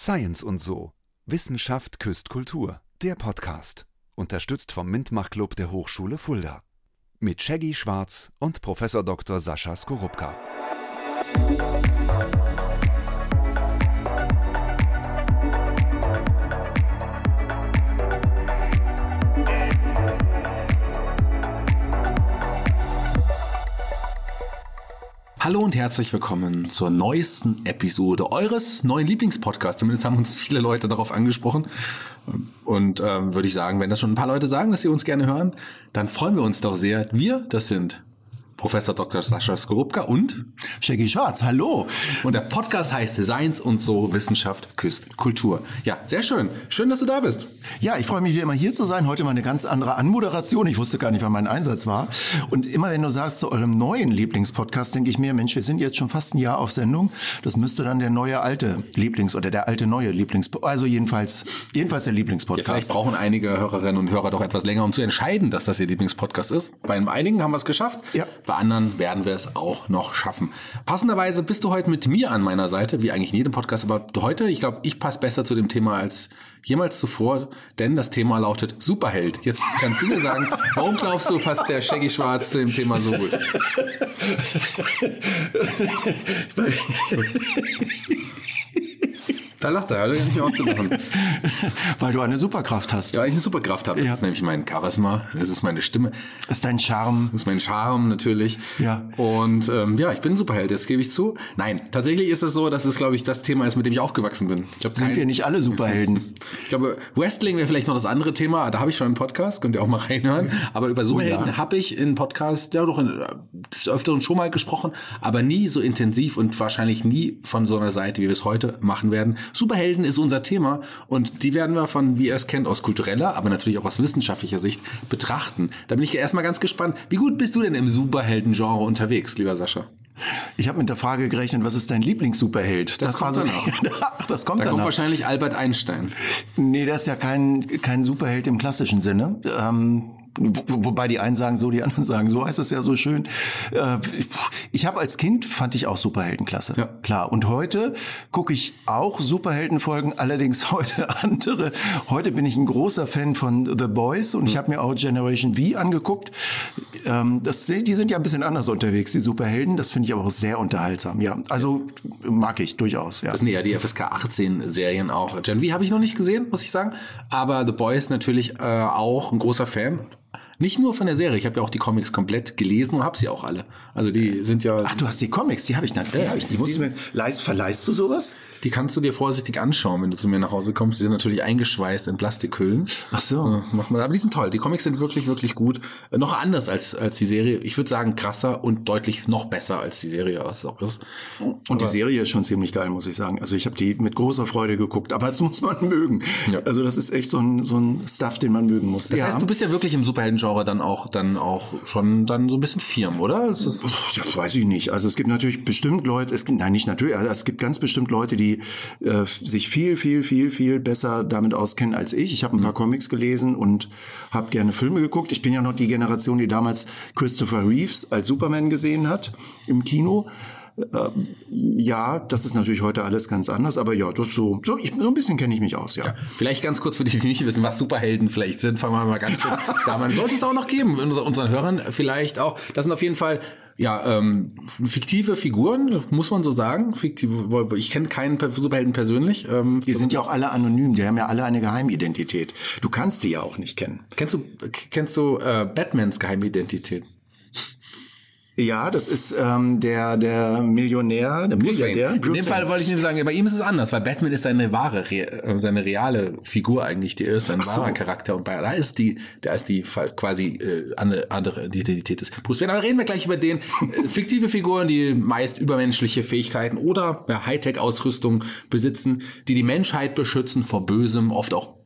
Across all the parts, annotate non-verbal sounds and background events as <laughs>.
Science und so. Wissenschaft küsst Kultur. Der Podcast. Unterstützt vom Mintmach Club der Hochschule Fulda. Mit Shaggy Schwarz und Professor Dr. Sascha Skorupka. Hallo und herzlich willkommen zur neuesten Episode eures neuen Lieblingspodcasts. Zumindest haben uns viele Leute darauf angesprochen. Und ähm, würde ich sagen, wenn das schon ein paar Leute sagen, dass sie uns gerne hören, dann freuen wir uns doch sehr. Wir, das sind Professor Dr. Sascha Skorupka und Shaggy Schwarz, hallo. Und der Podcast heißt Science und so Wissenschaft küsst Kultur. Ja, sehr schön. Schön, dass du da bist. Ja, ich freue mich wie immer hier zu sein. Heute mal eine ganz andere Anmoderation. Ich wusste gar nicht, wann mein Einsatz war. Und immer wenn du sagst zu eurem neuen Lieblingspodcast, denke ich mir, Mensch, wir sind jetzt schon fast ein Jahr auf Sendung. Das müsste dann der neue alte Lieblings- oder der alte neue Lieblings, also jedenfalls, jedenfalls der Lieblingspodcast. Ja, vielleicht brauchen einige Hörerinnen und Hörer doch etwas länger, um zu entscheiden, dass das ihr Lieblingspodcast ist. Bei einigen haben wir es geschafft. Ja. Bei anderen werden wir es auch noch schaffen. Passenderweise bist du heute mit mir an meiner Seite, wie eigentlich in jedem Podcast, aber heute, ich glaube, ich passe besser zu dem Thema als jemals zuvor, denn das Thema lautet Superheld. Jetzt kannst du mir sagen, warum glaubst du, passt der Shaggy Schwarz zu dem Thema so gut? <laughs> Da lacht er, hört er nicht auf zu lachen. <laughs> Weil du eine Superkraft hast. Ja, ich eine Superkraft habe. Das Ja. ist nämlich mein Charisma, das ist meine Stimme, Das ist dein Charme. das ist mein Charme natürlich. Ja. Und ähm, ja, ich bin ein Superheld, jetzt gebe ich zu. Nein, tatsächlich ist es so, dass es, glaube ich, das Thema ist, mit dem ich aufgewachsen bin. Ich glaube, Sind wir nicht alle Superhelden? <laughs> Ich glaube, Wrestling wäre vielleicht noch das andere Thema. Da habe ich schon einen Podcast, könnt ihr auch mal reinhören. Aber über Superhelden ja. habe ich in Podcast ja doch in, äh, des Öfteren schon mal gesprochen, aber nie so intensiv und wahrscheinlich nie von so einer Seite, wie wir es heute machen werden. Superhelden ist unser Thema und die werden wir von, wie ihr es kennt, aus kultureller, aber natürlich auch aus wissenschaftlicher Sicht betrachten. Da bin ich erstmal ganz gespannt. Wie gut bist du denn im Superhelden-Genre unterwegs, lieber Sascha? Ich habe mit der Frage gerechnet, was ist dein Lieblingssuperheld? Das kommt danach. <laughs> Ach, das kommt Da danach. kommt wahrscheinlich Albert Einstein. Nee, das ist ja kein, kein Superheld im klassischen Sinne. Ähm, wobei die einen sagen so, die anderen <laughs> sagen so, heißt es ja so schön. Äh, ich habe als Kind, fand ich auch Superhelden klasse. Ja. Klar. Und heute gucke ich auch Superheldenfolgen, allerdings <laughs> heute andere. Heute bin ich ein großer Fan von The Boys und ich habe mir auch Generation V angeguckt. Ähm, das, die sind ja ein bisschen anders unterwegs, die Superhelden. Das finde ich aber auch sehr unterhaltsam. Ja, also mag ich durchaus. Ja. Das sind ja die FSK 18 Serien auch. Gen V habe ich noch nicht gesehen, muss ich sagen. Aber The Boys natürlich äh, auch ein großer Fan. Nicht nur von der Serie, ich habe ja auch die Comics komplett gelesen und habe sie auch alle. Also die sind ja, Ach, du hast die Comics, die habe ich nicht. Die, Ja, hab ich, die die- musst du mir, leist, verleihst du sowas? die kannst du dir vorsichtig anschauen, wenn du zu mir nach Hause kommst. Die sind natürlich eingeschweißt in Plastikhüllen. Ach so. Ja, mach mal. Aber die sind toll. Die Comics sind wirklich, wirklich gut. Äh, Noch anders als, als die Serie. Ich würde sagen krasser und deutlich noch besser als die Serie was auch ist. Und die Serie ist schon ziemlich geil, muss ich sagen. Also ich habe die mit großer Freude geguckt, aber das <laughs> muss man mögen. Ja. Also das ist echt so ein, so ein Stuff, den man mögen muss. Das heißt, du bist ja wirklich im Superhelden-Genre dann auch, dann auch schon dann so ein bisschen firm, oder? Ist, Das weiß ich nicht. Also es gibt natürlich bestimmt Leute, es gibt, nein, nicht natürlich, also es gibt ganz bestimmt Leute, die äh, sich viel, viel, viel, viel besser damit auskennen als ich. Ich habe ein paar Comics gelesen und habe gerne Filme geguckt. Ich bin ja noch die Generation, die damals Christopher Reeves als Superman gesehen hat im Kino. Ähm, ja, das ist natürlich heute alles ganz anders, aber ja, das so, so, ich, so ein bisschen kenne ich mich aus, ja. Vielleicht ganz kurz für die, die nicht wissen, was Superhelden vielleicht sind, fangen wir mal ganz kurz <laughs> da. Man sollte es auch noch geben, unser- unseren Hörern vielleicht auch. Das sind auf jeden Fall ja ähm, fiktive Figuren, muss man so sagen. Fiktive, ich kenne keinen Per- Superhelden persönlich. Ähm, Die sind ja auch alle anonym, die haben ja alle eine Geheimidentität. Du kannst die ja auch nicht kennen. kennst du kennst du äh, Batmans Geheimidentität? Ja, das ist ähm, der der Millionär, der Milliardär. In dem Bruce Fall wollte ich nämlich sagen, bei ihm ist es anders, weil Batman ist seine wahre, re- äh, seine reale Figur eigentlich, die ist ein Ach so. wahrer Charakter und bei da ist die, da ist die quasi äh, eine andere Identität des Bruce Wayne. Aber reden wir gleich über den äh, fiktive Figuren, die meist übermenschliche Fähigkeiten oder Hightech-Ausrüstung besitzen, die die Menschheit beschützen vor Bösem, oft auch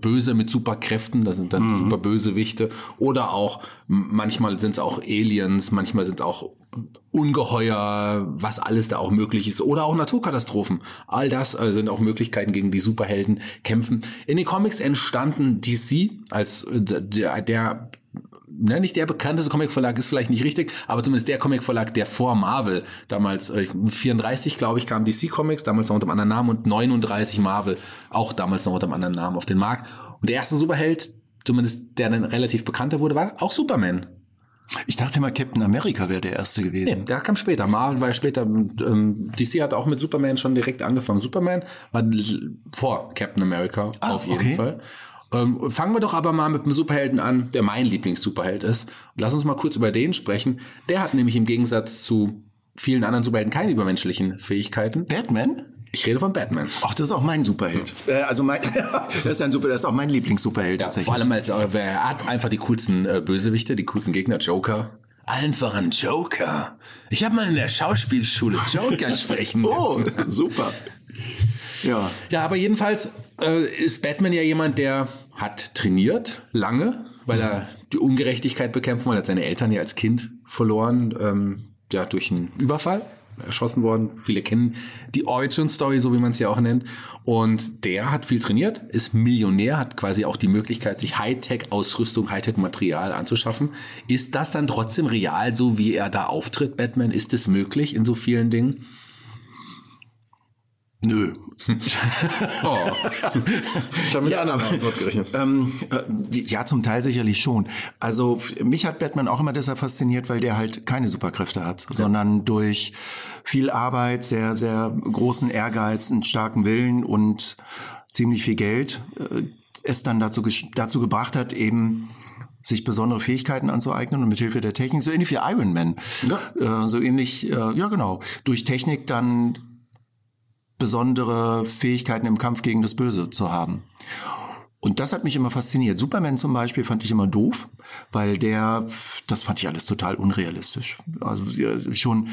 Böse mit Superkräften, das sind dann Mhm. super Bösewichte oder auch manchmal sind es auch Aliens, manchmal sind es auch Ungeheuer, was alles da auch möglich ist oder auch Naturkatastrophen. All das äh, sind auch Möglichkeiten, gegen die Superhelden kämpfen. In den Comics entstanden DC als äh, der, der ne, nicht der bekannteste Comicverlag ist vielleicht nicht richtig, aber zumindest der Comicverlag, der vor Marvel damals äh, 34, glaube ich, kam DC Comics, damals noch unter einem anderen Namen und 39 Marvel, auch damals noch unter einem anderen Namen auf den Markt. Und der erste Superheld, zumindest der dann relativ bekannter wurde, war auch Superman. Ich dachte mal, Captain America wäre der erste gewesen. Nee, der kam später. Marvel war ja später. Ähm, DC hat auch mit Superman schon direkt angefangen. Superman war vor Captain America Ah, auf jeden okay. Fall. Ähm, fangen wir doch aber mal mit einem Superhelden an, der mein Lieblings-Superheld ist. Und lass uns mal kurz über den sprechen. Der hat nämlich im Gegensatz zu vielen anderen Superhelden keine übermenschlichen Fähigkeiten. Batman? Ich rede von Batman. Ach, das ist auch mein Superheld. Äh, also mein, <laughs> das ist ein Super, das ist auch mein Lieblings-Superheld Ja, tatsächlich. vor allem als äh, er hat einfach die coolsten äh, Bösewichte, die coolsten Gegner, Joker. Allen voran Joker. Ich habe mal in der Schauspielschule Joker sprechen. <laughs> oh, super. Ja. Ja, aber jedenfalls äh, ist Batman ja jemand, der hat trainiert lange, weil er die Ungerechtigkeit bekämpfen wollte. Er hat seine Eltern ja als Kind verloren, ähm, ja, durch einen Überfall erschossen worden. Viele kennen die Origin Story, so wie man es ja auch nennt. Und der hat viel trainiert, ist Millionär, hat quasi auch die Möglichkeit, sich Hightech-Ausrüstung, Hightech-Material anzuschaffen. Ist das dann trotzdem real, so wie er da auftritt, Batman? Ist es möglich in so vielen Dingen? Nö. <laughs> Oh. ich habe mit Ja, einer Antwort gerechnet. Ähm, äh, die- ja, zum Teil sicherlich schon. Also mich hat Batman auch immer deshalb fasziniert, weil der halt keine Superkräfte hat, sondern durch viel Arbeit, sehr, sehr großen Ehrgeiz, einen starken Willen und ziemlich viel Geld äh, es dann dazu, dazu gebracht hat, eben sich besondere Fähigkeiten anzueignen und mit Hilfe der Technik, so ähnlich wie Iron Man, äh, so ähnlich, äh, ja genau, durch Technik dann besondere Fähigkeiten im Kampf gegen das Böse zu haben. Und das hat mich immer fasziniert. Superman zum Beispiel fand ich immer doof, weil der, das fand ich alles total unrealistisch. Also schon,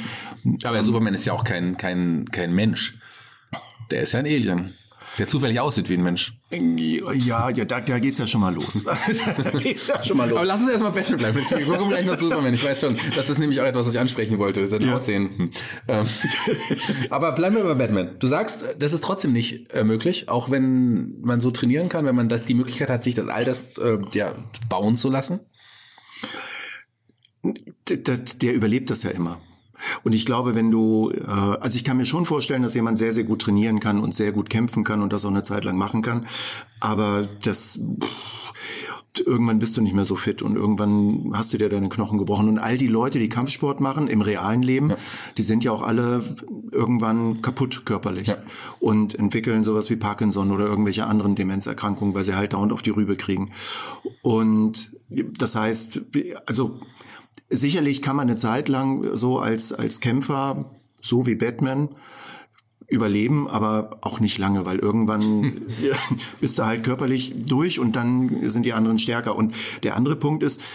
Aber Superman ist ja auch kein, kein, kein Mensch. Der ist ja ein Alien, der zufällig aussieht wie ein Mensch. ja, ja, da, da geht's ja schon mal los. <laughs> da geht's ja schon mal los. Aber lass uns erstmal Batman bleiben. Wir kommen gleich noch zu Superman. Ich weiß schon, das ist nämlich auch etwas, was ich ansprechen wollte. Sein Aussehen. Hm. Ähm, <laughs> Aber bleiben wir bei Batman. Du sagst, das ist trotzdem nicht äh, möglich, auch wenn man so trainieren kann, wenn man das die Möglichkeit hat, sich das all das äh, ja, bauen zu lassen. der, der, der überlebt das ja immer. Und ich glaube, wenn du, äh, also ich kann mir schon vorstellen, dass jemand sehr, sehr gut trainieren kann und sehr gut kämpfen kann und das auch eine Zeit lang machen kann. Aber das, pff, irgendwann bist du nicht mehr so fit und irgendwann hast du dir deine Knochen gebrochen. Und all die Leute, die Kampfsport machen im realen Leben, die sind ja auch alle irgendwann kaputt körperlich Ja. und entwickeln sowas wie Parkinson oder irgendwelche anderen Demenzerkrankungen, weil sie halt dauernd auf die Rübe kriegen. Und das heißt, also sicherlich kann man eine Zeit lang so als, als Kämpfer, so wie Batman, überleben, aber auch nicht lange, weil irgendwann <laughs> bist du halt körperlich durch und dann sind die anderen stärker. Und der andere Punkt ist,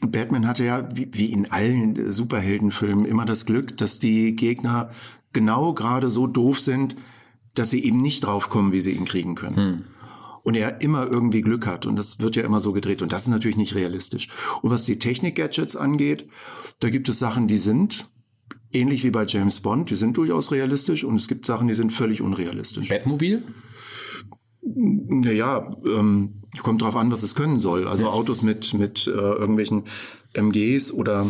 Batman hatte ja, wie, wie in allen Superheldenfilmen, immer das Glück, dass die Gegner genau gerade so doof sind, dass sie eben nicht draufkommen, wie sie ihn kriegen können. Und er immer irgendwie Glück hat. Und das wird ja immer so gedreht. Und das ist natürlich nicht realistisch. Und was die Technik-Gadgets angeht, da gibt es Sachen, die sind ähnlich wie bei James Bond, die sind durchaus realistisch. Und es gibt Sachen, die sind völlig unrealistisch. Batmobil? Naja, ähm, kommt drauf an, was es können soll. Also Autos mit, mit äh, irgendwelchen MGs oder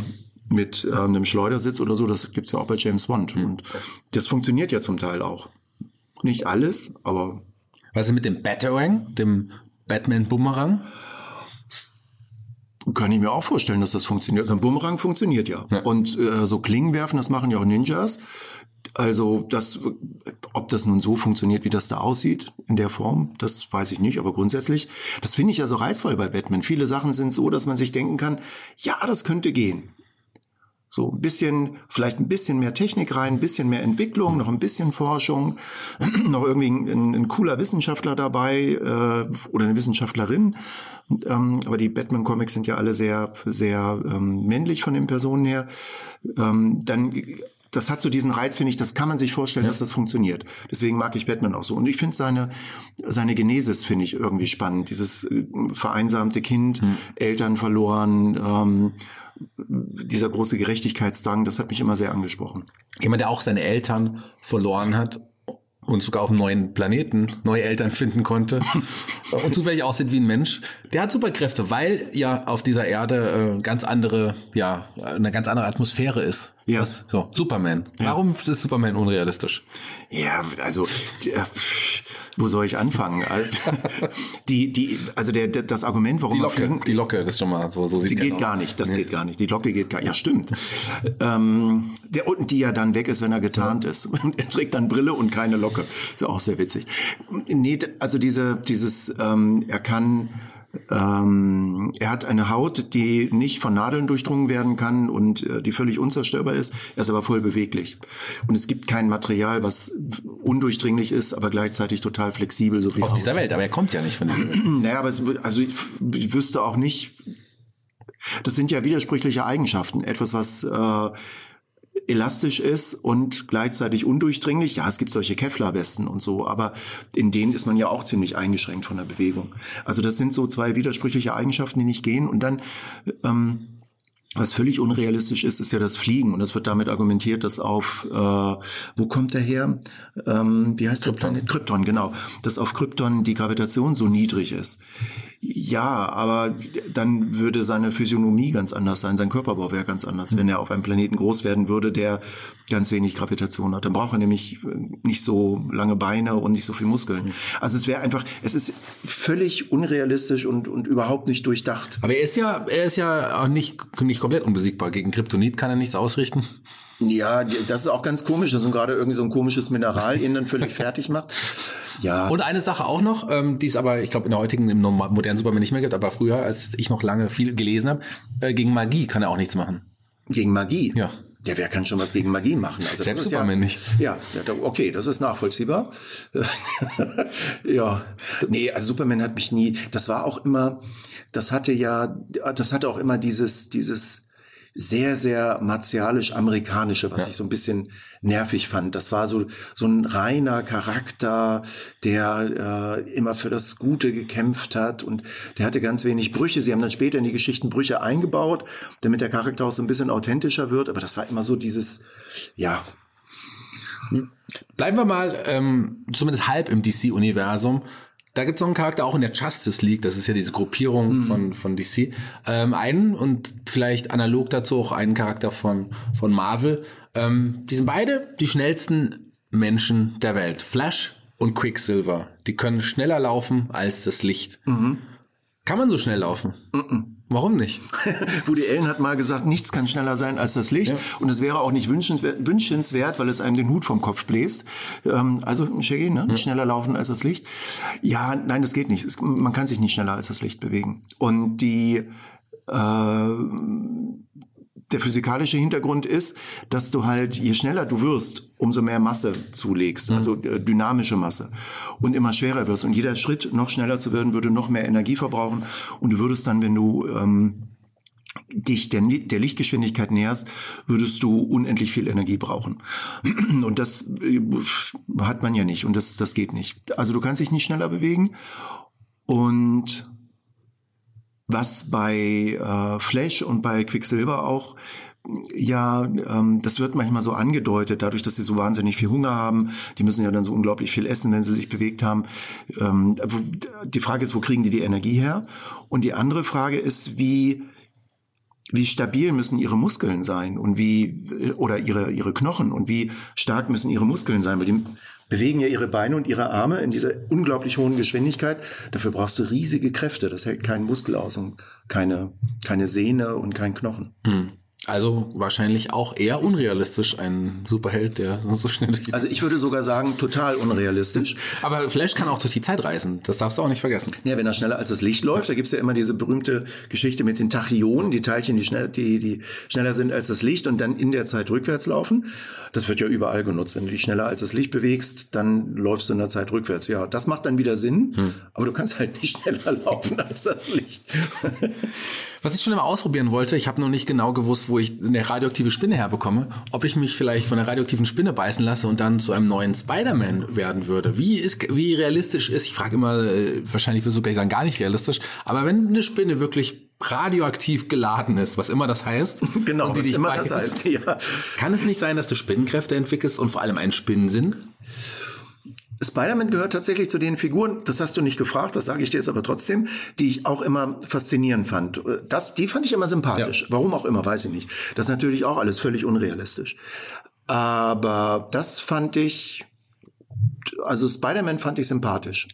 mit äh, einem Schleudersitz oder so, das gibt's ja auch bei James Bond. Und das funktioniert ja zum Teil auch. Nicht alles, aber Was ist mit dem Batarang, dem Batman-Bumerang? Kann ich mir auch vorstellen, dass das funktioniert. So ein Bumerang funktioniert ja. Ja. Und äh, so Klingen werfen, das machen ja auch Ninjas. Also das, ob das nun so funktioniert, wie das da aussieht, in der Form, das weiß ich nicht. Aber grundsätzlich, das finde ich ja so reizvoll bei Batman. Viele Sachen sind so, dass man sich denken kann, ja, das könnte gehen. So ein bisschen, vielleicht ein bisschen mehr Technik rein, ein bisschen mehr Entwicklung, noch ein bisschen Forschung, <clears throat> noch irgendwie ein, ein cooler Wissenschaftler dabei äh, oder eine Wissenschaftlerin. Ähm, aber die Batman-Comics sind ja alle sehr, sehr ähm, männlich von den Personen her. Ähm, dann das hat so diesen Reiz, finde ich, das kann man sich vorstellen, dass das funktioniert. Deswegen mag ich Batman auch so. Und ich finde seine, seine Genesis finde ich irgendwie spannend. Dieses äh, vereinsamte Kind, Eltern verloren, ähm, dieser große Gerechtigkeitsdrang, das hat mich immer sehr angesprochen. Jemand, der auch seine Eltern verloren hat und sogar auf einem neuen Planeten neue Eltern finden konnte <laughs> und zufällig aussieht wie ein Mensch, der hat Superkräfte, weil ja auf dieser Erde äh, ganz andere, ja, eine ganz andere Atmosphäre ist. Ja. Was, so, Superman. Warum ist Superman unrealistisch? Ja, also äh, wo soll ich anfangen? <laughs> die, die, also der, der, das Argument, warum Die Locke, fliegen, die Locke, das ist schon mal so, so sieht die geht gar nicht, das geht gar nicht. Die Locke geht gar Ja, stimmt. ähm, der unten, die ja dann weg ist, wenn er getarnt ist. <laughs> Und er trägt dann Brille und keine Locke. Ist auch sehr witzig. Nee, also diese, dieses, ähm, er kann ähm, er hat eine Haut, die nicht von Nadeln durchdrungen werden kann und äh, die völlig unzerstörbar ist. Er ist aber voll beweglich. Und es gibt kein Material, was undurchdringlich ist, aber gleichzeitig total flexibel, so wie Auf Haut. dieser Welt, aber er kommt ja nicht von dieser Welt. <clears throat> Naja, aber es, also ich, ich wüsste auch nicht, das sind ja widersprüchliche Eigenschaften. Etwas, was äh, elastisch ist und gleichzeitig undurchdringlich. Ja, es gibt solche Kevlar-Westen und so, aber in denen ist man ja auch ziemlich eingeschränkt von der Bewegung. Also das sind so zwei widersprüchliche Eigenschaften, die nicht gehen. Und dann ähm, was völlig unrealistisch ist, ist ja das Fliegen. Und es wird damit argumentiert, dass auf, äh, wo kommt der her? Ähm, wie heißt Krypton. der Planet? Krypton, genau. Dass auf Krypton die Gravitation so niedrig ist. Ja, aber dann würde seine Physiognomie ganz anders sein, sein Körperbau wäre ganz anders, wenn er auf einem Planeten groß werden würde, der ganz wenig Gravitation hat. Dann braucht er nämlich äh, nicht so lange Beine und nicht so viel Muskeln. Also es wäre einfach, es ist völlig unrealistisch und, und überhaupt nicht durchdacht. Aber er ist ja, er ist ja auch nicht, nicht komplett unbesiegbar. Gegen Kryptonit kann er nichts ausrichten. Ja, das ist auch ganz komisch, dass so gerade irgendwie so ein komisches Mineral ihn dann völlig fertig macht. Ja, Und eine Sache auch noch, ähm, die es aber, ich glaube, in der heutigen, im modernen Superman nicht mehr gibt, aber früher, als ich noch lange viel gelesen habe, äh, gegen Magie kann er auch nichts machen. gegen Magie. Ja. Ja, wer kann schon was gegen Magie machen? Also Selbst das ist Superman ja, nicht. Ja, okay, das ist nachvollziehbar. <laughs> ja, nee, also Superman hat mich nie. Das war auch immer, das hatte ja, das hatte auch immer dieses, dieses sehr, sehr martialisch-amerikanische, was ich so ein bisschen nervig fand. Das war so, so ein reiner Charakter, der äh, immer für das Gute gekämpft hat und der hatte ganz wenig Brüche. Sie haben dann später in die Geschichten Brüche eingebaut, damit der Charakter auch so ein bisschen authentischer wird. Aber das war immer so dieses, ja, Bleiben wir mal ähm, zumindest halb im DC-Universum. Da gibt es noch einen Charakter auch in der Justice League, das ist ja diese Gruppierung von, von DC. Ähm, einen und vielleicht analog dazu auch einen Charakter von, von Marvel. Ähm, die sind beide die schnellsten Menschen der Welt. Flash und Quicksilver. Die können schneller laufen als das Licht. Kann man so schnell laufen? Warum nicht? <laughs> Woody Allen hat mal gesagt, nichts kann schneller sein als das Licht. Und es wäre auch nicht wünschenswert, weil es einem den Hut vom Kopf bläst. Ähm, also, Shaggy, ne? Nicht schneller laufen als das Licht. Ja, nein, das geht nicht. Es, man kann sich nicht schneller als das Licht bewegen. Und die, äh, der physikalische Hintergrund ist, dass du halt, je schneller du wirst, umso mehr Masse zulegst, also äh, dynamische Masse und immer schwerer wirst. Und jeder Schritt, noch schneller zu werden, würde noch mehr Energie verbrauchen. Und du würdest dann, wenn du ähm, dich der, der Lichtgeschwindigkeit näherst, würdest du unendlich viel Energie brauchen. <clears throat> Und das äh, hat man ja nicht und das, das geht nicht. Also du kannst dich nicht schneller bewegen und was bei äh, Flash und bei Quicksilver auch ja, ähm, das wird manchmal so angedeutet, dadurch, dass sie so wahnsinnig viel Hunger haben. Die müssen ja dann so unglaublich viel essen, wenn sie sich bewegt haben. Ähm, die Frage ist, wo kriegen die die Energie her? Und die andere Frage ist, wie wie stabil müssen ihre Muskeln sein und wie oder ihre ihre Knochen und wie stark müssen ihre Muskeln sein, weil die bewegen ja ihre Beine und ihre Arme in dieser unglaublich hohen Geschwindigkeit. Dafür brauchst du riesige Kräfte. Das hält keinen Muskel aus und keine keine Sehne und kein Knochen. Also wahrscheinlich auch eher unrealistisch, ein Superheld, der <laughs> so schnell Also ich würde sogar sagen, total unrealistisch. <laughs> Aber Flash kann auch durch die Zeit reisen. Das darfst du auch nicht vergessen. Ja, wenn er schneller als das Licht läuft, da gibt's ja immer diese berühmte Geschichte mit den Tachyonen, die Teilchen, die, schnell, die, die schneller sind als das Licht und dann in der Zeit rückwärts laufen. Das wird ja überall genutzt. Wenn du dich schneller als das Licht bewegst, dann läufst du in der Zeit rückwärts. Ja, das macht dann wieder Sinn, aber du kannst halt nicht <laughs> schneller laufen als das Licht. Was ich schon immer ausprobieren wollte, ich habe noch nicht genau gewusst, wo ich eine radioaktive Spinne herbekomme, ob ich mich vielleicht von einer radioaktiven Spinne beißen lasse und dann zu einem neuen Spider-Man werden würde. Wie ist, wie realistisch ist, ich frage immer, äh, wahrscheinlich würde ich sogar sagen, gar nicht realistisch, aber wenn eine Spinne wirklich radioaktiv geladen ist, was immer das heißt, <laughs> genau, und die was dich immer beißt, das heißt. <laughs> Ja. kann es nicht sein, dass du Spinnenkräfte entwickelst und vor allem einen Spinnensinn? Spider-Man gehört tatsächlich zu den Figuren, das hast du nicht gefragt, das sage ich dir jetzt aber trotzdem, die ich auch immer faszinierend fand. Das, die fand ich immer sympathisch. Ja. Warum auch immer, weiß ich nicht. Das ist natürlich auch alles völlig unrealistisch. Aber das fand ich, also Spider-Man fand ich sympathisch.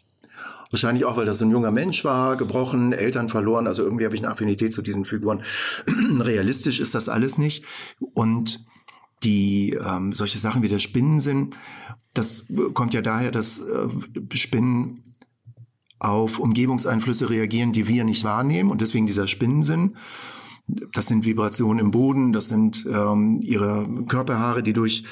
Wahrscheinlich auch, weil das so ein junger Mensch war, gebrochen, Eltern verloren. Also irgendwie habe ich eine Affinität zu diesen Figuren. <clears throat> Realistisch ist das alles nicht. Und die ähm, solche Sachen wie der Spinnensinn, das kommt ja daher, dass äh, Spinnen auf Umgebungseinflüsse reagieren, die wir nicht wahrnehmen und deswegen dieser Spinnensinn. Das sind Vibrationen im Boden, das sind ähm, ihre Körperhaare, die durch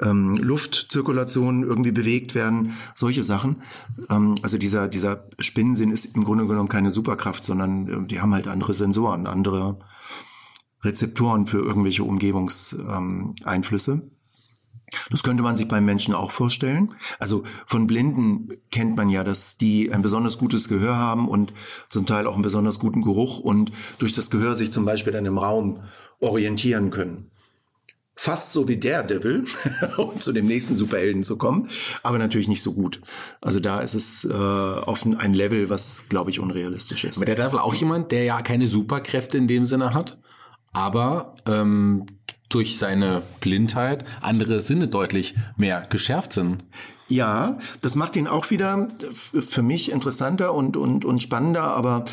ähm, Luftzirkulation irgendwie bewegt werden, solche Sachen. Ähm, also dieser, dieser Spinnensinn ist im Grunde genommen keine Superkraft, sondern äh, die haben halt andere Sensoren, andere Rezeptoren für irgendwelche Umgebungseinflüsse. Das könnte man sich beim Menschen auch vorstellen. Also von Blinden kennt man ja, dass die ein besonders gutes Gehör haben und zum Teil auch einen besonders guten Geruch und durch das Gehör sich zum Beispiel dann im Raum orientieren können. Fast so wie Daredevil, <laughs> um zu dem nächsten Superhelden zu kommen, aber natürlich nicht so gut. Also da ist es äh, offen ein Level, was, glaube ich, unrealistisch ist. Aber der Daredevil auch jemand, der ja keine Superkräfte in dem Sinne hat? aber ähm, durch seine Blindheit andere Sinne deutlich mehr geschärft sind. Ja, das macht ihn auch wieder für mich interessanter und, und, und spannender, aber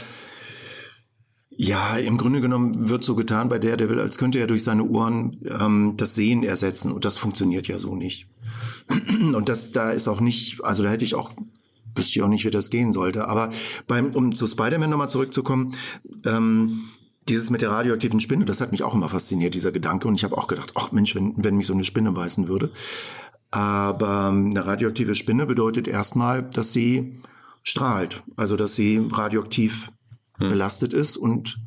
ja, im Grunde genommen wird so getan bei der, der will, als könnte er durch seine Ohren ähm, das Sehen ersetzen und das funktioniert ja so nicht. <clears throat> Und das, da ist auch nicht, also da hätte ich auch wüsste ich auch nicht, wie das gehen sollte. Aber beim, um zu Spider-Man nochmal zurückzukommen, ähm, dieses mit der radioaktiven Spinne, das hat mich auch immer fasziniert, dieser Gedanke. Und ich habe auch gedacht, ach Mensch, wenn, wenn mich so eine Spinne beißen würde. Aber ähm, eine radioaktive Spinne bedeutet erstmal, dass sie strahlt. Also, dass sie radioaktiv hm. belastet ist und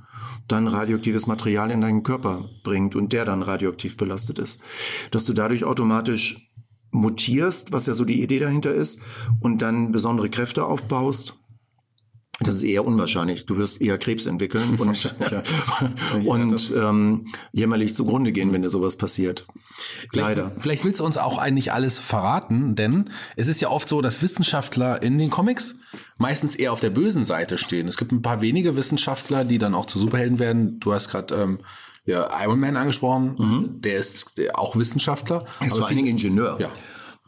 dann radioaktives Material in deinen Körper bringt und der dann radioaktiv belastet ist. Dass du dadurch automatisch mutierst, was ja so die Idee dahinter ist, und dann besondere Kräfte aufbaust das ist eher unwahrscheinlich. Du wirst eher Krebs entwickeln und, <laughs> und ähm, jämmerlich zugrunde gehen, wenn dir sowas passiert. Vielleicht, Leider. Vielleicht willst du uns auch eigentlich alles verraten, denn es ist ja oft so, dass Wissenschaftler in den Comics meistens eher auf der bösen Seite stehen. Es gibt ein paar wenige Wissenschaftler, die dann auch zu Superhelden werden. Du hast gerade ähm, ja, Iron Man angesprochen, mhm. der ist auch Wissenschaftler. Er ist vor allen Dingen Ingenieur. Ja.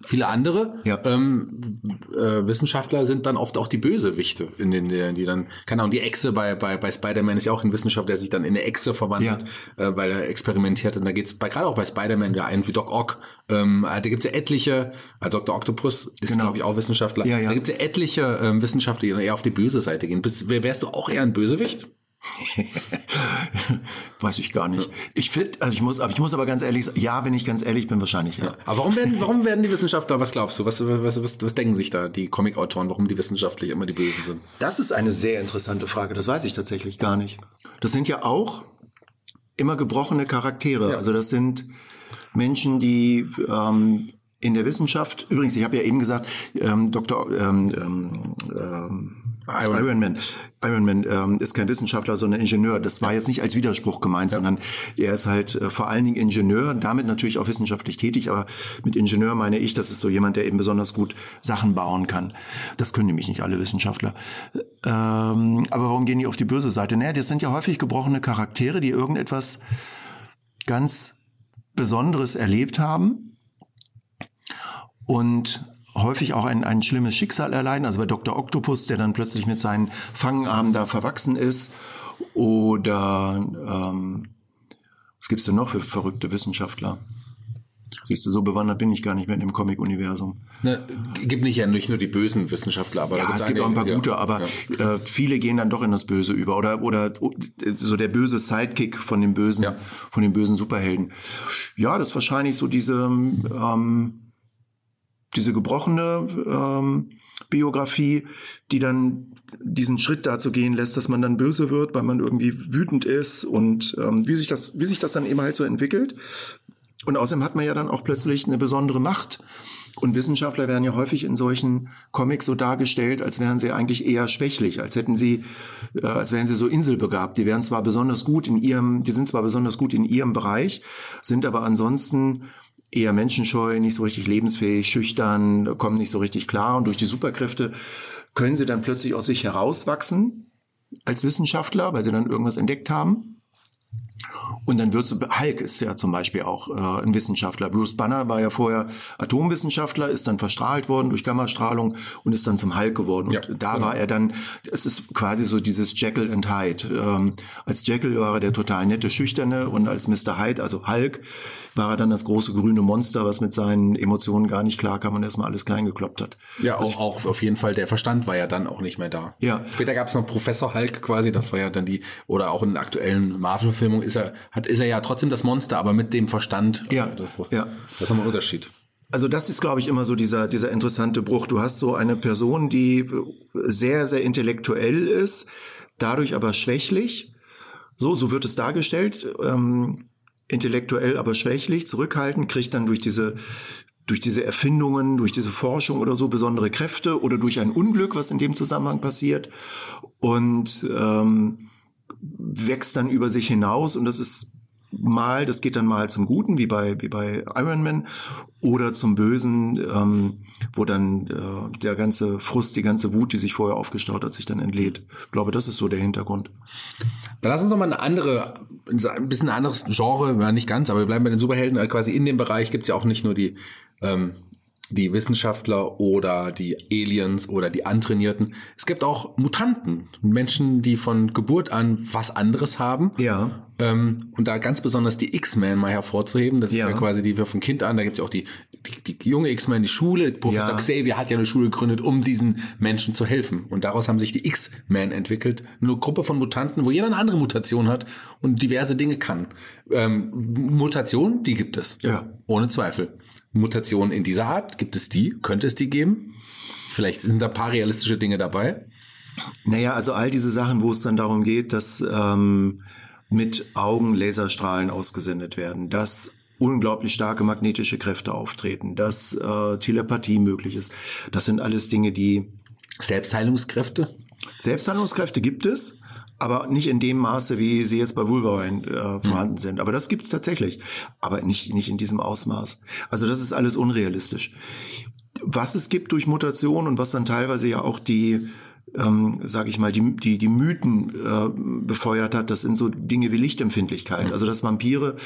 Viele andere ja. ähm, äh, Wissenschaftler sind dann oft auch die Bösewichte, in den, die dann, keine Ahnung, die Echse bei, bei, bei Spider-Man ist ja auch ein Wissenschaftler, der sich dann in eine Echse verwandelt, ja. äh, weil er experimentiert. Und da geht's bei, gerade auch bei Spider-Man, ja, einen wie Doc Ock, ähm, da gibt's ja etliche, äh, Dr. Octopus ist, genau. glaube ich, auch Wissenschaftler. Ja, ja. Da gibt's ja etliche ähm, Wissenschaftler, die dann eher auf die böse Seite gehen. Bist, wärst du auch eher ein Bösewicht? <laughs> Weiß ich gar nicht. Ich finde, also ich muss, aber ich muss aber ganz ehrlich sagen, ja, wenn ich ganz ehrlich bin, wahrscheinlich ja. ja. Aber warum werden, warum werden die Wissenschaftler, was glaubst du, was, was, was, was denken sich da die Comic-Autoren, warum die wissenschaftlich immer die Bösen sind? Das ist eine sehr interessante Frage, das weiß ich tatsächlich gar nicht. Das sind ja auch immer gebrochene Charaktere. Ja. Also das sind Menschen, die ähm, in der Wissenschaft, übrigens, ich habe ja eben gesagt, ähm, Dr. Ähm, ähm, ähm Iron, Iron Man, Iron Man ähm, ist kein Wissenschaftler, sondern Ingenieur. Das war jetzt nicht als Widerspruch gemeint, ja. sondern er ist halt äh, vor allen Dingen Ingenieur, damit natürlich auch wissenschaftlich tätig, aber mit Ingenieur meine ich, das ist so jemand, der eben besonders gut Sachen bauen kann. Das können nämlich nicht alle Wissenschaftler. Ähm, aber warum gehen die auf die böse Seite? Naja, das sind ja häufig gebrochene Charaktere, die irgendetwas ganz Besonderes erlebt haben und häufig auch ein, ein schlimmes Schicksal erleiden. Also bei Dr. Octopus, der dann plötzlich mit seinen Fangarmen da verwachsen ist. Oder ähm, was gibt's denn noch für verrückte Wissenschaftler? Siehst du, so bewandert bin ich gar nicht mehr in dem Comic-Universum. Gibt nicht ja nicht nur die bösen Wissenschaftler, aber ja, es gibt auch ein paar gute, aber ja. äh, viele gehen dann doch in das Böse über oder oder so der böse Sidekick von dem bösen ja. von den bösen Superhelden. Ja, das ist wahrscheinlich so diese ähm, diese gebrochene ähm, Biografie, die dann diesen Schritt dazu gehen lässt, dass man dann böse wird, weil man irgendwie wütend ist und ähm, wie sich das, wie sich das dann eben halt so entwickelt. Und außerdem hat man ja dann auch plötzlich eine besondere Macht. Und Wissenschaftler werden ja häufig in solchen Comics so dargestellt, als wären sie eigentlich eher schwächlich, als hätten sie, äh, als wären sie so inselbegabt. Die wären zwar besonders gut in ihrem, die sind zwar besonders gut in ihrem Bereich, sind aber ansonsten eher menschenscheu, nicht so richtig lebensfähig, schüchtern, kommen nicht so richtig klar und durch die Superkräfte können sie dann plötzlich aus sich herauswachsen als Wissenschaftler, weil sie dann irgendwas entdeckt haben. Und dann wird Hulk ist ja zum Beispiel auch äh, ein Wissenschaftler. Bruce Banner war ja vorher Atomwissenschaftler, ist dann verstrahlt worden durch Gammastrahlung und ist dann zum Hulk geworden. Ja, und da genau. war er dann, es ist quasi so dieses Jekyll and Hyde. Ähm, als Jekyll war er der total nette, schüchterne und als Mr. Hyde, also Hulk, war er dann das große grüne Monster, was mit seinen Emotionen gar nicht klar kam und erstmal alles klein gekloppt hat. Ja, auch, auch auf jeden Fall, der Verstand war ja dann auch nicht mehr da. Ja. Später gab es noch Professor Hulk quasi, das war ja dann die, oder auch in der aktuellen Marvel-Filmung ist er, hat, ist er ja trotzdem das Monster, aber mit dem Verstand. Ja, das, ja. Das ist ein Unterschied. Also das ist, glaube ich, immer so dieser, dieser interessante Bruch. Du hast so eine Person, die sehr, sehr intellektuell ist, dadurch aber schwächlich. So, so wird es dargestellt. Ähm, intellektuell aber schwächlich, zurückhaltend, kriegt dann durch diese durch diese Erfindungen, durch diese Forschung oder so besondere Kräfte oder durch ein Unglück, was in dem Zusammenhang passiert und ähm, wächst dann über sich hinaus und das ist mal, das geht dann mal zum Guten, wie bei, wie bei Iron Man, oder zum Bösen, ähm, wo dann äh, der ganze Frust, die ganze Wut, die sich vorher aufgestaut hat, sich dann entlädt. Ich glaube, das ist so der Hintergrund. Dann lass uns noch mal eine andere, ein bisschen anderes Genre, ja, nicht ganz, aber wir bleiben bei den Superhelden, also quasi in dem Bereich gibt's ja auch nicht nur die ähm, die Wissenschaftler oder die Aliens oder die Antrainierten. Es gibt auch Mutanten, Menschen, die von Geburt an was anderes haben. Ja. Ähm, und da ganz besonders die X-Men mal hervorzuheben. Das ja. ist ja quasi die wir von Kind an. Da gibt es ja auch die, die, die junge X-Men, die Schule. Professor ja. Xavier hat ja eine Schule gegründet, um diesen Menschen zu helfen. Und daraus haben sich die X-Men entwickelt. Eine Gruppe von Mutanten, wo jeder eine andere Mutation hat und diverse Dinge kann. Ähm, Mutationen, die gibt es. Ja. Ohne Zweifel. Mutationen in dieser Art? Gibt es die? Könnte es die geben? Vielleicht sind da ein paar realistische Dinge dabei. Naja, also all diese Sachen, wo es dann darum geht, dass ähm, mit Augen Laserstrahlen ausgesendet werden, dass unglaublich starke magnetische Kräfte auftreten, dass äh, Telepathie möglich ist. Das sind alles Dinge, die Selbstheilungskräfte? Selbstheilungskräfte gibt es aber nicht in dem Maße, wie sie jetzt bei Wolverine äh, vorhanden mhm. sind. Aber das gibt's tatsächlich, aber nicht nicht in diesem Ausmaß. Also das ist alles unrealistisch. Was es gibt durch Mutation und was dann teilweise ja auch die ähm, sage ich mal, die, die, die Mythen äh, befeuert hat, das sind so Dinge wie Lichtempfindlichkeit. Mhm. Also dass Vampire,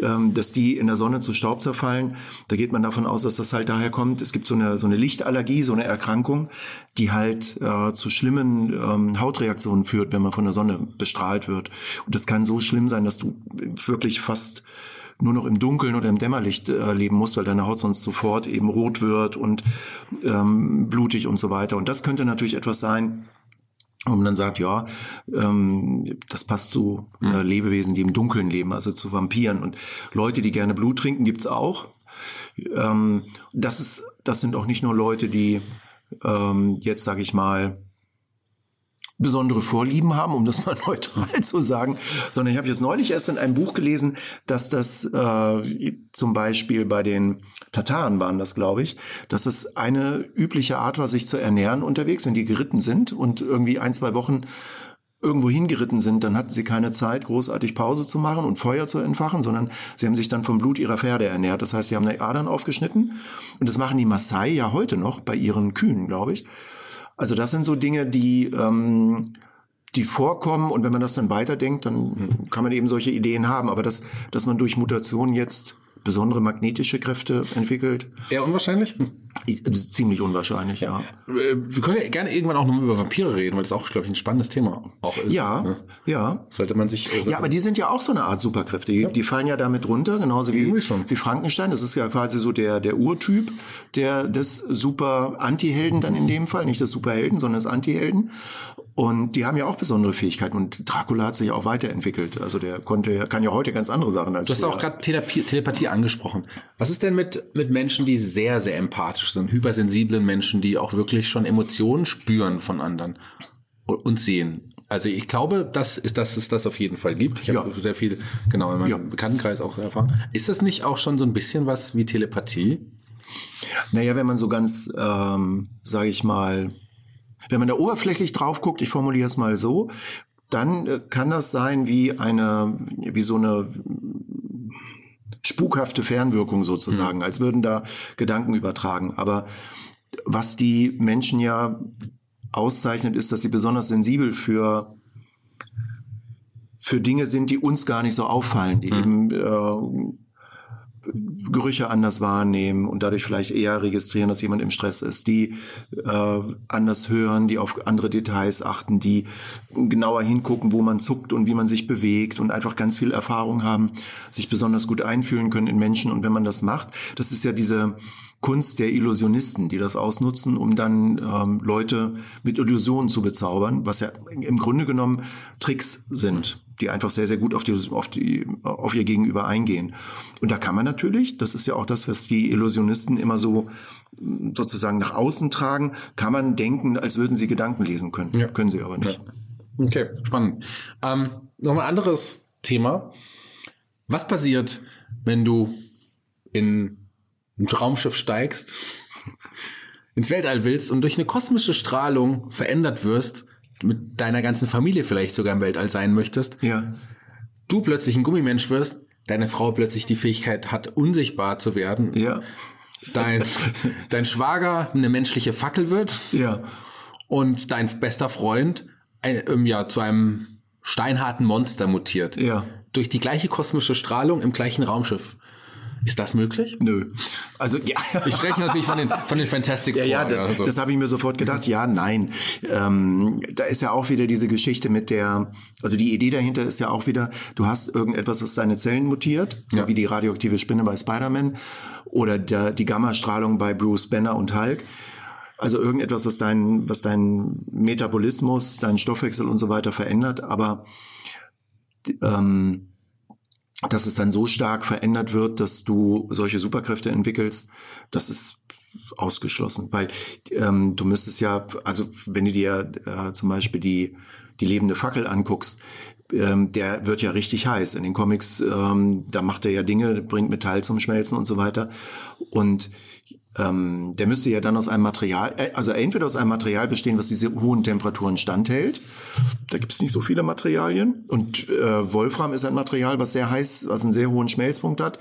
ähm, dass die in der Sonne zu Staub zerfallen, da geht man davon aus, dass das halt daher kommt. Es gibt so eine, so eine Lichtallergie, so eine Erkrankung, die halt äh, zu schlimmen ähm, Hautreaktionen führt, wenn man von der Sonne bestrahlt wird. Und das kann so schlimm sein, dass du wirklich fast nur noch im Dunkeln oder im Dämmerlicht äh, leben musst, weil deine Haut sonst sofort eben rot wird und ähm, blutig und so weiter. Und das könnte natürlich etwas sein, wo man dann sagt, ja, ähm, das passt zu äh, hm. Lebewesen, die im Dunkeln leben, also zu Vampiren. Und Leute, die gerne Blut trinken, gibt's auch. Ähm, das ist, das sind auch nicht nur Leute, die ähm, jetzt, sage ich mal, besondere Vorlieben haben, um das mal <laughs> neutral zu sagen, sondern ich habe jetzt neulich erst in einem Buch gelesen, dass das äh, zum Beispiel bei den Tataren waren das, glaube ich, dass es eine übliche Art war, sich zu ernähren unterwegs, wenn die geritten sind und irgendwie ein, zwei Wochen irgendwo hingeritten sind, dann hatten sie keine Zeit, großartig Pause zu machen und Feuer zu entfachen, sondern sie haben sich dann vom Blut ihrer Pferde ernährt. Das heißt, sie haben die Adern aufgeschnitten und das machen die Maasai ja heute noch bei ihren Kühen, glaube ich. Also das sind so Dinge, die, ähm, die vorkommen und wenn man das dann weiterdenkt, dann kann man eben solche Ideen haben. Aber dass, dass man durch Mutation jetzt besondere magnetische Kräfte entwickelt. Eher unwahrscheinlich? Ziemlich unwahrscheinlich, ja. Äh, wir können ja gerne irgendwann auch noch über Vampire reden, weil das auch, glaube ich, ein spannendes Thema auch ist. Ja, ne? ja. Sollte man sich. Also ja, aber die sind ja auch so eine Art Superkräfte. Die, ja. die fallen ja damit runter, genauso wie, wie Frankenstein. Das ist ja quasi so der, der Urtyp der, des super Anti-Helden dann in dem Fall. Nicht des Superhelden, sondern des Anti-Helden. Und die haben ja auch besondere Fähigkeiten und Dracula hat sich auch weiterentwickelt. Also der konnte, kann ja heute ganz andere Sachen als Du hast auch gerade Telepathie, Telepathie angesprochen. Was ist denn mit, mit Menschen, die sehr, sehr empathisch sind, hypersensiblen Menschen, die auch wirklich schon Emotionen spüren von anderen und sehen? Also ich glaube, dass, ist, dass es das auf jeden Fall gibt. Ich habe ja. sehr viel, genau, in meinem ja. Bekanntenkreis auch erfahren. Ist das nicht auch schon so ein bisschen was wie Telepathie? Naja, wenn man so ganz, ähm, sage ich mal, wenn man da oberflächlich drauf guckt, ich formuliere es mal so, dann äh, kann das sein wie eine, wie so eine spukhafte Fernwirkung sozusagen, mhm. als würden da Gedanken übertragen. Aber was die Menschen ja auszeichnet, ist, dass sie besonders sensibel für für Dinge sind, die uns gar nicht so auffallen, die mhm. eben äh, Gerüche anders wahrnehmen und dadurch vielleicht eher registrieren, dass jemand im Stress ist, die äh, anders hören, die auf andere Details achten, die genauer hingucken, wo man zuckt und wie man sich bewegt und einfach ganz viel Erfahrung haben, sich besonders gut einfühlen können in Menschen. Und wenn man das macht, das ist ja diese Kunst der Illusionisten, die das ausnutzen, um dann ähm, Leute mit Illusionen zu bezaubern, was ja im Grunde genommen Tricks sind die einfach sehr, sehr gut auf, die, auf, die, auf ihr Gegenüber eingehen. Und da kann man natürlich, das ist ja auch das, was die Illusionisten immer so mm, sozusagen nach außen tragen, kann man denken, als würden sie Gedanken lesen können. Ja. Können sie aber nicht. Ja. Okay, spannend. Ähm, Nochmal ein anderes Thema. Was passiert, wenn du in ein Raumschiff steigst, ins Weltall willst und durch eine kosmische Strahlung verändert wirst mit deiner ganzen Familie vielleicht sogar im Weltall sein möchtest, ja. du plötzlich ein Gummimensch wirst, deine Frau plötzlich die Fähigkeit hat, unsichtbar zu werden, ja. dein, dein Schwager eine menschliche Fackel wird ja. und dein bester Freund ein, ja, zu einem steinharten Monster mutiert. Ja. Durch die gleiche kosmische Strahlung im gleichen Raumschiff. Ist das möglich? Nö. Also ja. Ich spreche natürlich von den, von den Fantastic Four. Ja, ja, das, also. das habe ich mir sofort gedacht. Ja, nein. Ähm, da ist ja auch wieder diese Geschichte mit der, also die Idee dahinter ist ja auch wieder, du hast irgendetwas, was deine Zellen mutiert, so ja. wie die radioaktive Spinne bei Spider-Man oder der, die Gammastrahlung bei Bruce Banner und Hulk. Also irgendetwas, was dein, was dein Metabolismus, deinen Stoffwechsel und so weiter verändert, aber ähm, dass es dann so stark verändert wird, dass du solche Superkräfte entwickelst, das ist ausgeschlossen, weil ähm, du müsstest ja, also wenn du dir äh, zum Beispiel die die lebende Fackel anguckst, ähm, der wird ja richtig heiß in den Comics. Ähm, da macht er ja Dinge, bringt Metall zum Schmelzen und so weiter. Und ähm, der müsste ja dann aus einem Material, äh, also entweder aus einem Material bestehen, was diese hohen Temperaturen standhält. Da gibt es nicht so viele Materialien. Und äh, Wolfram ist ein Material, was sehr heiß, was einen sehr hohen Schmelzpunkt hat.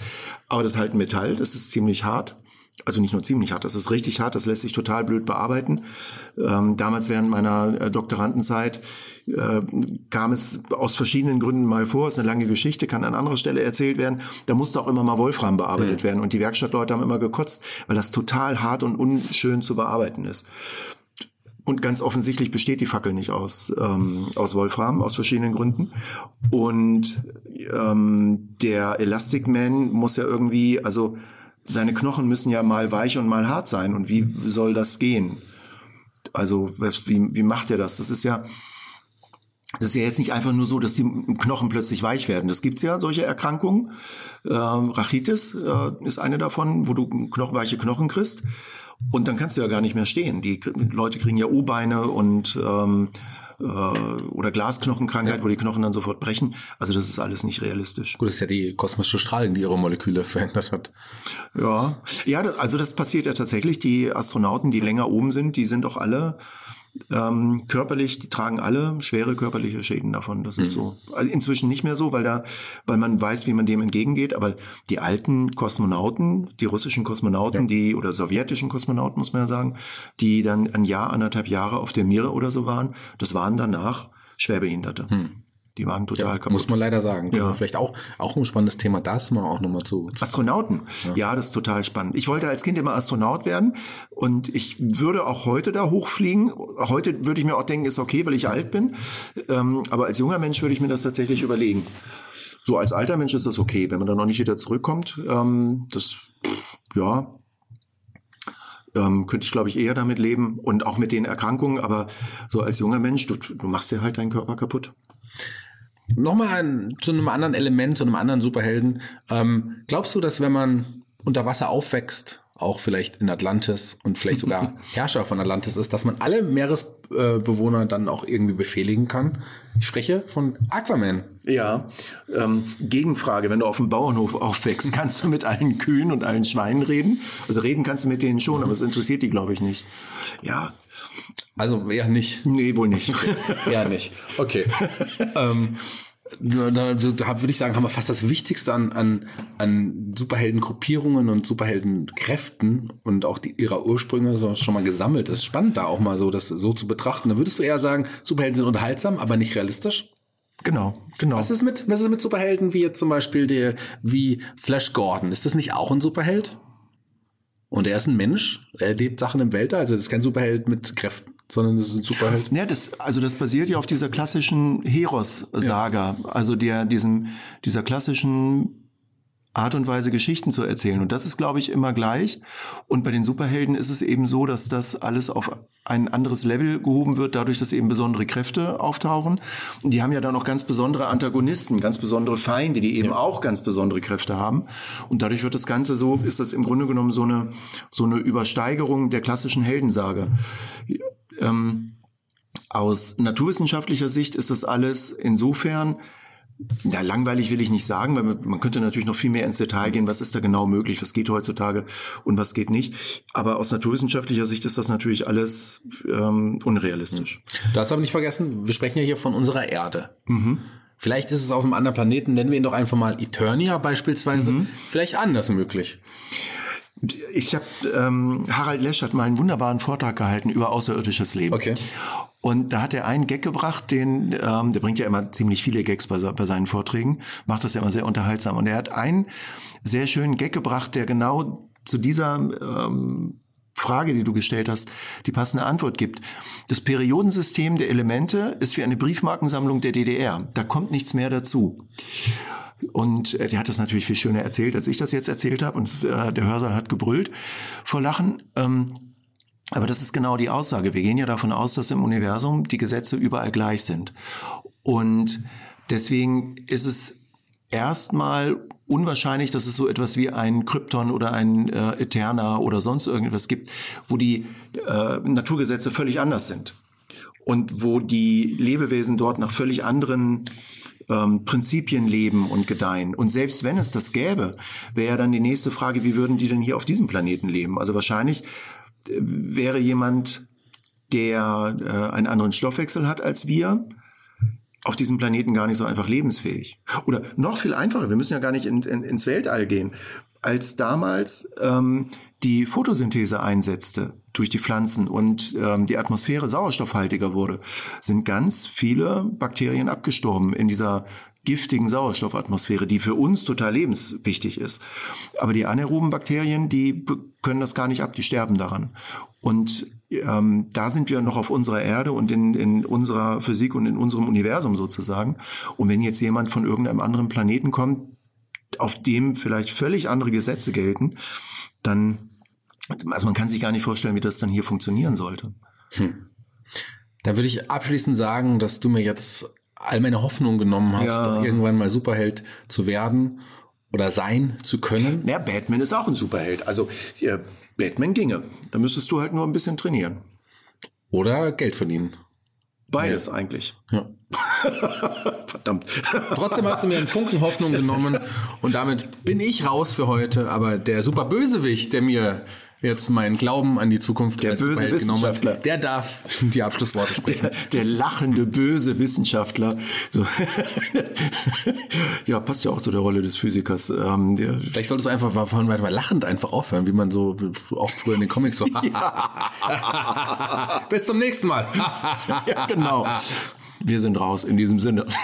Aber das ist halt ein Metall, das ist ziemlich hart also nicht nur ziemlich hart, das ist richtig hart, das lässt sich total blöd bearbeiten. Ähm, damals während meiner äh, Doktorandenzeit äh, kam es aus verschiedenen Gründen mal vor, ist eine lange Geschichte, kann an anderer Stelle erzählt werden, da musste auch immer mal Wolfram bearbeitet mhm. werden und die Werkstattleute haben immer gekotzt, weil das total hart und unschön zu bearbeiten ist. Und ganz offensichtlich besteht die Fackel nicht aus, ähm, aus Wolfram, aus verschiedenen Gründen. Und ähm, der Elastic Man muss ja irgendwie, also seine Knochen müssen ja mal weich und mal hart sein. Und wie soll das gehen? Also, was, wie, wie macht er das? Das ist ja, das ist ja jetzt nicht einfach nur so, dass die Knochen plötzlich weich werden. Das gibt's ja, solche Erkrankungen. Ähm, Rachitis äh, ist eine davon, wo du Knochen, weiche Knochen kriegst. Und dann kannst du ja gar nicht mehr stehen. Die Leute kriegen ja U-Beine und ähm, äh, oder Glasknochenkrankheit, ja. wo die Knochen dann sofort brechen. Also das ist alles nicht realistisch. Gut, das ist ja die kosmische Strahlung, die ihre Moleküle <laughs> verändert hat. Ja, ja, also das passiert ja tatsächlich. Die Astronauten, die länger oben sind, die sind auch alle ähm, körperlich, die tragen alle schwere körperliche Schäden davon. Das mhm. ist so. Also inzwischen nicht mehr so, weil da, weil man weiß, wie man dem entgegengeht. Aber die alten Kosmonauten, die russischen Kosmonauten, ja. die oder sowjetischen Kosmonauten muss man ja sagen, die dann ein Jahr, anderthalb Jahre auf der Mir oder so waren, das waren danach Schwerbehinderte. Mhm. Die waren total ja, kaputt. Muss man leider sagen. Ja. Vielleicht auch, auch ein spannendes Thema, das mal auch nochmal zu. Astronauten. Ja. ja. das ist total spannend. Ich wollte als Kind immer Astronaut werden und ich würde auch heute da hochfliegen. Heute würde ich mir auch denken, ist okay, weil ich alt bin. Ähm, aber als junger Mensch würde ich mir das tatsächlich überlegen. So als alter Mensch ist das okay, wenn man dann noch nicht wieder zurückkommt. Ähm, das, ja, ähm, könnte ich, glaube ich, eher damit leben und auch mit den Erkrankungen. Aber so als junger Mensch, du, du machst dir halt deinen Körper kaputt. Nochmal zu einem anderen Element, zu einem anderen Superhelden. Ähm, glaubst du, dass wenn man unter Wasser aufwächst, auch vielleicht in Atlantis und vielleicht sogar <laughs> Herrscher von Atlantis ist, dass man alle Meeresbewohner dann auch irgendwie befehligen kann. Ich spreche von Aquaman. Ja, ähm, Gegenfrage, wenn du auf dem Bauernhof aufwächst, <laughs> kannst du mit allen Kühen und allen Schweinen reden? Also reden kannst du mit denen schon, aber es interessiert die, glaube ich, nicht. Ja. Also eher nicht. Nee, wohl nicht. <laughs> eher nicht. Okay. <laughs> ähm, also, da würde ich sagen, haben wir fast das Wichtigste an, an, an Superheldengruppierungen und Superheldenkräften und auch die, ihrer Ursprünge so schon mal gesammelt. Das ist spannend, da auch mal so das so zu betrachten. Da würdest du eher sagen, Superhelden sind unterhaltsam, aber nicht realistisch? Genau, genau. Was ist mit, was ist mit Superhelden wie jetzt zum Beispiel der, wie Flash Gordon? Ist das nicht auch ein Superheld? Und er ist ein Mensch, er erlebt Sachen im Weltall, also das ist kein Superheld mit Kräften, sondern das ist ein Superheld. Ja, das, also das basiert ja auf dieser klassischen Heros-Saga, ja. also der, diesem, dieser klassischen Art und Weise, Geschichten zu erzählen. Und das ist, glaube ich, immer gleich. Und bei den Superhelden ist es eben so, dass das alles auf ein anderes Level gehoben wird, dadurch, dass eben besondere Kräfte auftauchen. Und die haben ja dann auch ganz besondere Antagonisten, ganz besondere Feinde, die eben ja. auch ganz besondere Kräfte haben. Und dadurch wird das Ganze so, ist das im Grunde genommen so eine, so eine Übersteigerung der klassischen Heldensage. Ähm, aus naturwissenschaftlicher Sicht ist das alles insofern ja, langweilig will ich nicht sagen, weil man könnte natürlich noch viel mehr ins Detail gehen, was ist da genau möglich, was geht heutzutage und was geht nicht. Aber aus naturwissenschaftlicher Sicht ist das natürlich alles ähm, unrealistisch. Du hast aber nicht vergessen, wir sprechen ja hier von unserer Erde. Mhm. Vielleicht ist es auf einem anderen Planeten, nennen wir ihn doch einfach mal Eternia beispielsweise, mhm. vielleicht anders möglich. Ich habe ähm, Harald Lesch hat mal einen wunderbaren Vortrag gehalten über außerirdisches Leben. Okay. Und da hat er einen Gag gebracht, den, ähm, der bringt ja immer ziemlich viele Gags bei, bei seinen Vorträgen, macht das ja immer sehr unterhaltsam. Und er hat einen sehr schönen Gag gebracht, der genau zu dieser ähm, Frage, die du gestellt hast, die passende Antwort gibt. Das Periodensystem der Elemente ist wie eine Briefmarkensammlung der DDR. Da kommt nichts mehr dazu. Und äh, der hat das natürlich viel schöner erzählt, als ich das jetzt erzählt habe. Und äh, der Hörsaal hat gebrüllt vor Lachen. Ähm, aber das ist genau die Aussage. Wir gehen ja davon aus, dass im Universum die Gesetze überall gleich sind. Und deswegen ist es erstmal unwahrscheinlich, dass es so etwas wie ein Krypton oder ein äh, Eterna oder sonst irgendetwas gibt, wo die äh, Naturgesetze völlig anders sind. Und wo die Lebewesen dort nach völlig anderen ähm, Prinzipien leben und gedeihen. Und selbst wenn es das gäbe, wäre dann die nächste Frage, wie würden die denn hier auf diesem Planeten leben? Also wahrscheinlich wäre jemand, der äh, einen anderen Stoffwechsel hat als wir, auf diesem Planeten gar nicht so einfach lebensfähig. Oder noch viel einfacher, wir müssen ja gar nicht in, in, ins Weltall gehen. Als damals ähm, die Photosynthese einsetzte durch die Pflanzen und ähm, die Atmosphäre sauerstoffhaltiger wurde, sind ganz viele Bakterien abgestorben in dieser giftigen Sauerstoffatmosphäre, die für uns total lebenswichtig ist. Aber die anaeroben Bakterien, die können das gar nicht ab, die sterben daran. Und ähm, da sind wir noch auf unserer Erde und in, in unserer Physik und in unserem Universum sozusagen. Und wenn jetzt jemand von irgendeinem anderen Planeten kommt, auf dem vielleicht völlig andere Gesetze gelten, dann, also man kann sich gar nicht vorstellen, wie das dann hier funktionieren sollte. Hm. Dann würde ich abschließend sagen, dass du mir jetzt all meine Hoffnung genommen hast, ja. irgendwann mal Superheld zu werden oder sein zu können. Ja, Batman ist auch ein Superheld. Also ja, Batman ginge. Da müsstest du halt nur ein bisschen trainieren. Oder Geld verdienen. Beides ja. eigentlich. Ja. <laughs> Verdammt. Trotzdem hast du mir einen Funken Hoffnung genommen und damit bin ich raus für heute. Aber der super Bösewicht, der mir jetzt meinen Glauben an die Zukunft der böse Wissenschaftler. der darf die Abschlussworte sprechen. Der, der lachende böse Wissenschaftler. So. ja, passt ja auch zu der Rolle des Physikers. Ähm, der Vielleicht solltest du einfach von mal lachend einfach aufhören, wie man so auch früher in den Comics so. <laughs> <laughs> Bis zum nächsten Mal. ja, genau. Wir sind raus in diesem Sinne. <laughs>